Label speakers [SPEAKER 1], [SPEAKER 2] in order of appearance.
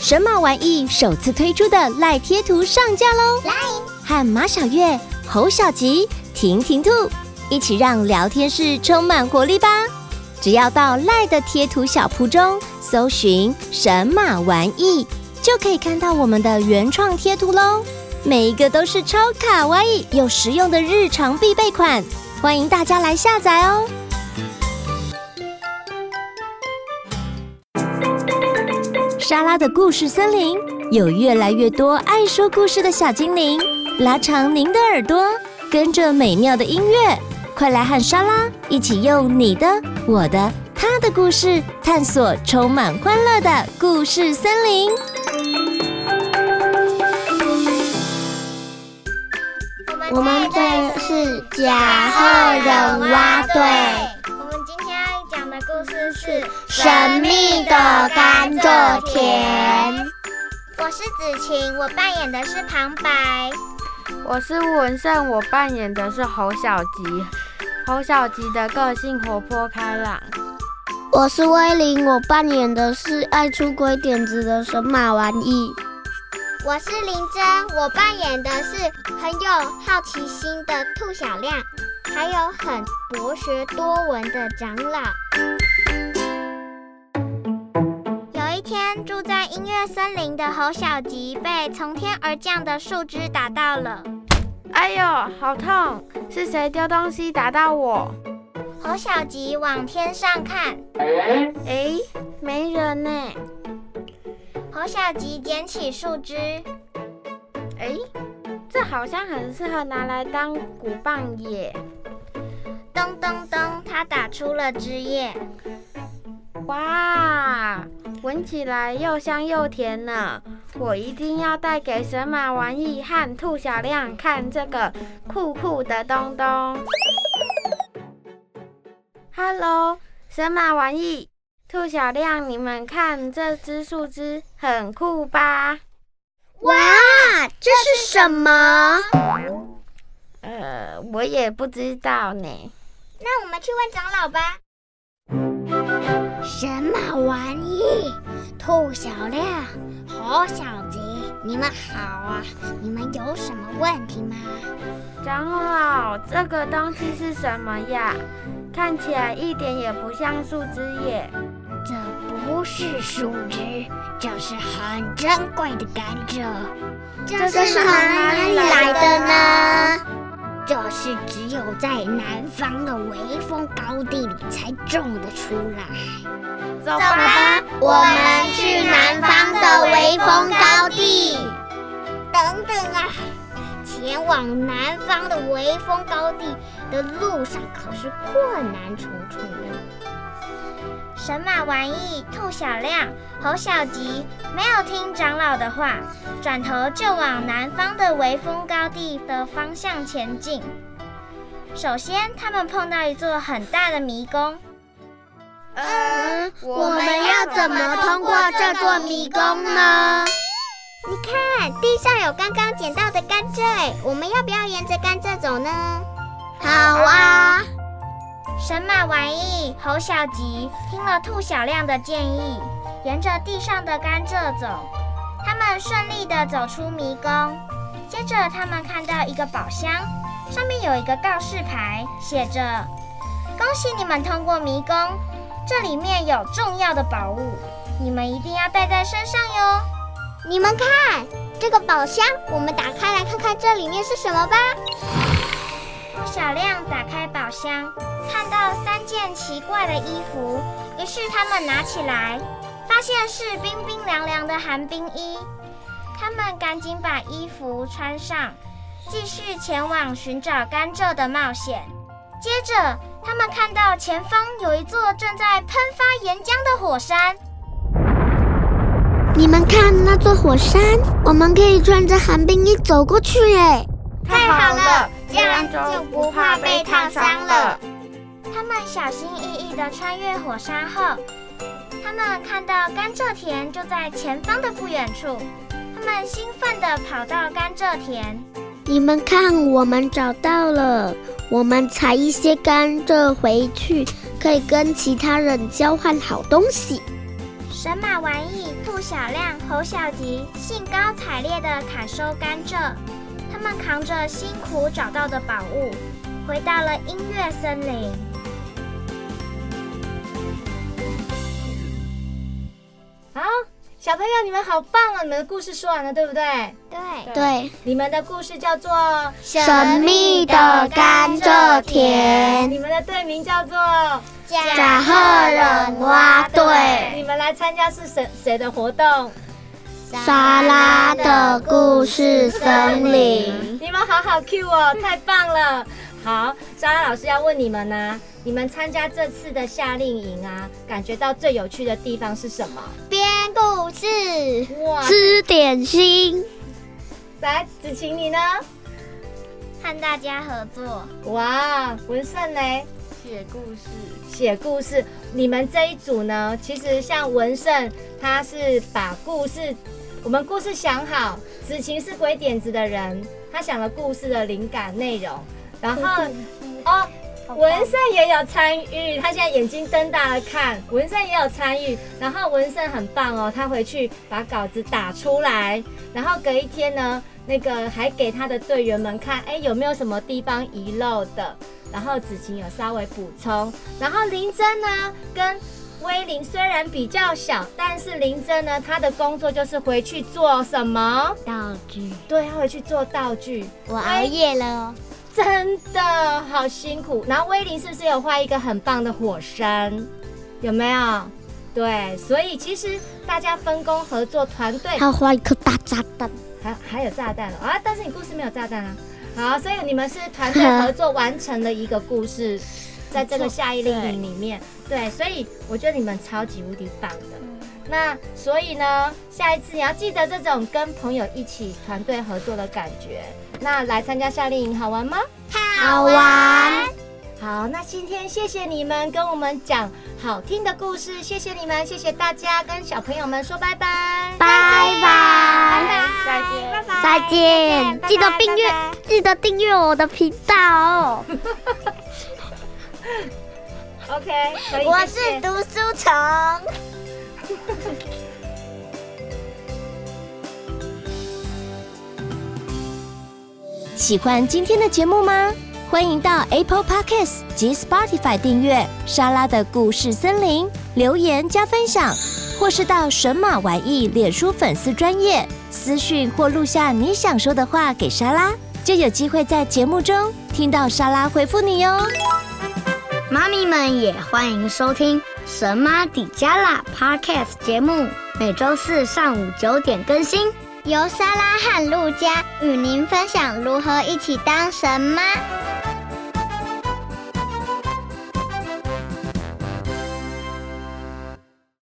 [SPEAKER 1] 神马玩意首次推出的赖贴图上架喽！来，和马小月、侯小吉、婷婷兔一起让聊天室充满活力吧！只要到赖的贴图小铺中搜寻“神马玩意”，就可以看到我们的原创贴图喽！每一个都是超卡哇伊又实用的日常必备款，欢迎大家来下载哦！莎拉的故事森林有越来越多爱说故事的小精灵，拉长您的耳朵，跟着美妙的音乐，快来和莎拉一起用你的、我的、他的故事，探索充满欢乐的故事森林。
[SPEAKER 2] 我们这是甲贺忍蛙队。我们今天要讲的故事是神秘的甘蔗田。
[SPEAKER 3] 我是子晴，我扮演的是旁白。
[SPEAKER 4] 我是文胜，我扮演的是侯小吉。侯小吉的个性活泼开朗。
[SPEAKER 5] 我是威灵，我扮演的是爱出鬼点子的神马玩意。
[SPEAKER 6] 我是林真，我扮演的是很有好奇心的兔小亮。还有很博学多闻的长老。天，住在音乐森林的侯小吉被从天而降的树枝打到了。
[SPEAKER 4] 哎呦，好痛！是谁丢东西打到我？
[SPEAKER 6] 侯小吉往天上看，
[SPEAKER 4] 哎，没人呢。
[SPEAKER 6] 侯小吉捡起树枝，
[SPEAKER 4] 哎，这好像很适合拿来当鼓棒耶。
[SPEAKER 6] 咚咚咚，他打出了枝叶。
[SPEAKER 4] 哇，闻起来又香又甜呢！我一定要带给神马玩意和兔小亮看这个酷酷的东东。Hello，神马玩意，兔小亮，你们看这只树枝很酷吧？
[SPEAKER 2] 哇，这是什么？
[SPEAKER 4] 呃，我也不知道呢。
[SPEAKER 6] 那我们去问长老吧。
[SPEAKER 2] 神马玩意，兔小亮，猴小吉，你们好啊！你们有什么问题吗？
[SPEAKER 4] 长老，这个东西是什么呀？看起来一点也不像树枝耶。
[SPEAKER 2] 这不是树枝，这是很珍贵的甘蔗。
[SPEAKER 6] 这是从哪里来的呢？
[SPEAKER 2] 这是只有在南方的微风高地里才种得出来。
[SPEAKER 6] 走吧，我们去南方的微风高地。
[SPEAKER 2] 等等啊，前往南方的微风高地的路上可是困难重重的。
[SPEAKER 6] 神马玩意，兔小亮、猴小吉没有听长老的话，转头就往南方的微风高地的方向前进。首先，他们碰到一座很大的迷宫。
[SPEAKER 2] 嗯，我们要怎么通过这座迷宫呢？
[SPEAKER 6] 你看，地上有刚刚捡到的甘蔗，我们要不要沿着甘蔗走呢？
[SPEAKER 2] 好啊。
[SPEAKER 6] 神马玩意，侯小吉听了兔小亮的建议，沿着地上的甘蔗走。他们顺利地走出迷宫。接着，他们看到一个宝箱，上面有一个告示牌，写着：“恭喜你们通过迷宫，这里面有重要的宝物，你们一定要带在身上哟。”
[SPEAKER 2] 你们看这个宝箱，我们打开来看看这里面是什么吧。
[SPEAKER 6] 小亮打开宝箱，看到三件奇怪的衣服，于是他们拿起来，发现是冰冰凉凉的寒冰衣。他们赶紧把衣服穿上，继续前往寻找甘蔗的冒险。接着，他们看到前方有一座正在喷发岩浆的火山。
[SPEAKER 5] 你们看那座火山，我们可以穿着寒冰衣走过去耶！
[SPEAKER 6] 太好了，这样就不怕被烫伤了。他们小心翼翼地穿越火山后，他们看到甘蔗田就在前方的不远处。他们兴奋地跑到甘蔗田。
[SPEAKER 5] 你们看，我们找到了。我们采一些甘蔗回去，可以跟其他人交换好东西。
[SPEAKER 6] 神马玩意、兔小亮、猴小吉兴高采烈地砍收甘蔗，他们扛着辛苦找到的宝物，回到了音乐森林。
[SPEAKER 7] 好，小朋友，你们好棒啊！你们的故事说完了，对不对？
[SPEAKER 6] 对
[SPEAKER 5] 对，
[SPEAKER 7] 你们的故事叫做《
[SPEAKER 5] 神秘的甘蔗田》，
[SPEAKER 7] 你们的队名叫做
[SPEAKER 5] 甲贺人蛙队。
[SPEAKER 7] 你们来参加是谁谁的活动？
[SPEAKER 5] 莎拉的故事森林。
[SPEAKER 7] 你们好好 Q 哦，太棒了！好，莎拉老师要问你们呢、啊，你们参加这次的夏令营啊，感觉到最有趣的地方是什么？
[SPEAKER 2] 编故事，
[SPEAKER 7] 哇，
[SPEAKER 5] 吃点心。
[SPEAKER 7] 来，子晴你呢？
[SPEAKER 6] 和大家合作。
[SPEAKER 7] 哇，文胜呢？
[SPEAKER 4] 写故事，
[SPEAKER 7] 写故事。你们这一组呢，其实像文胜，他是把故事，我们故事想好，子晴是鬼点子的人，他想了故事的灵感内容，然后哦，文胜也有参与，他现在眼睛瞪大了看，文胜也有参与，然后文胜很棒哦，他回去把稿子打出来，然后隔一天呢，那个还给他的队员们看，哎，有没有什么地方遗漏的？然后子晴有稍微补充，然后林真呢跟威灵虽然比较小，但是林真呢，他的工作就是回去做什么
[SPEAKER 5] 道具？
[SPEAKER 7] 对，他回去做道具。
[SPEAKER 2] 我熬夜了哦，
[SPEAKER 7] 真的好辛苦。然后威灵是不是有画一个很棒的火山？有没有？对，所以其实大家分工合作，团队。
[SPEAKER 5] 还画一颗大炸弹，
[SPEAKER 7] 还还有炸弹啊！但是你故事没有炸弹啊。好，所以你们是团队合作完成了一个故事，在这个夏令营里面，对，所以我觉得你们超级无敌棒的。那所以呢，下一次你要记得这种跟朋友一起团队合作的感觉。那来参加夏令营好玩吗？
[SPEAKER 2] 好玩。
[SPEAKER 7] 好，那今天谢谢你们跟我们讲好听的故事，谢谢你们，谢谢大家，跟小朋友们说拜拜，
[SPEAKER 5] 拜拜，拜
[SPEAKER 7] 拜，
[SPEAKER 4] 再见，
[SPEAKER 2] 拜拜，
[SPEAKER 5] 再见，记得订阅，记得订阅我的频道哦。
[SPEAKER 7] OK，可以，
[SPEAKER 2] 我是读书虫。
[SPEAKER 1] 喜欢今天的节目吗？欢迎到 Apple Podcasts 及 Spotify 订阅莎拉的故事森林，留言加分享，或是到神马玩意脸书粉丝专业私讯或录下你想说的话给莎拉，就有机会在节目中听到莎拉回复你哟。
[SPEAKER 5] 妈咪们也欢迎收听神妈底加拉 Podcast 节目，每周四上午九点更新。
[SPEAKER 2] 由莎拉和陆佳与您分享如何一起当神妈。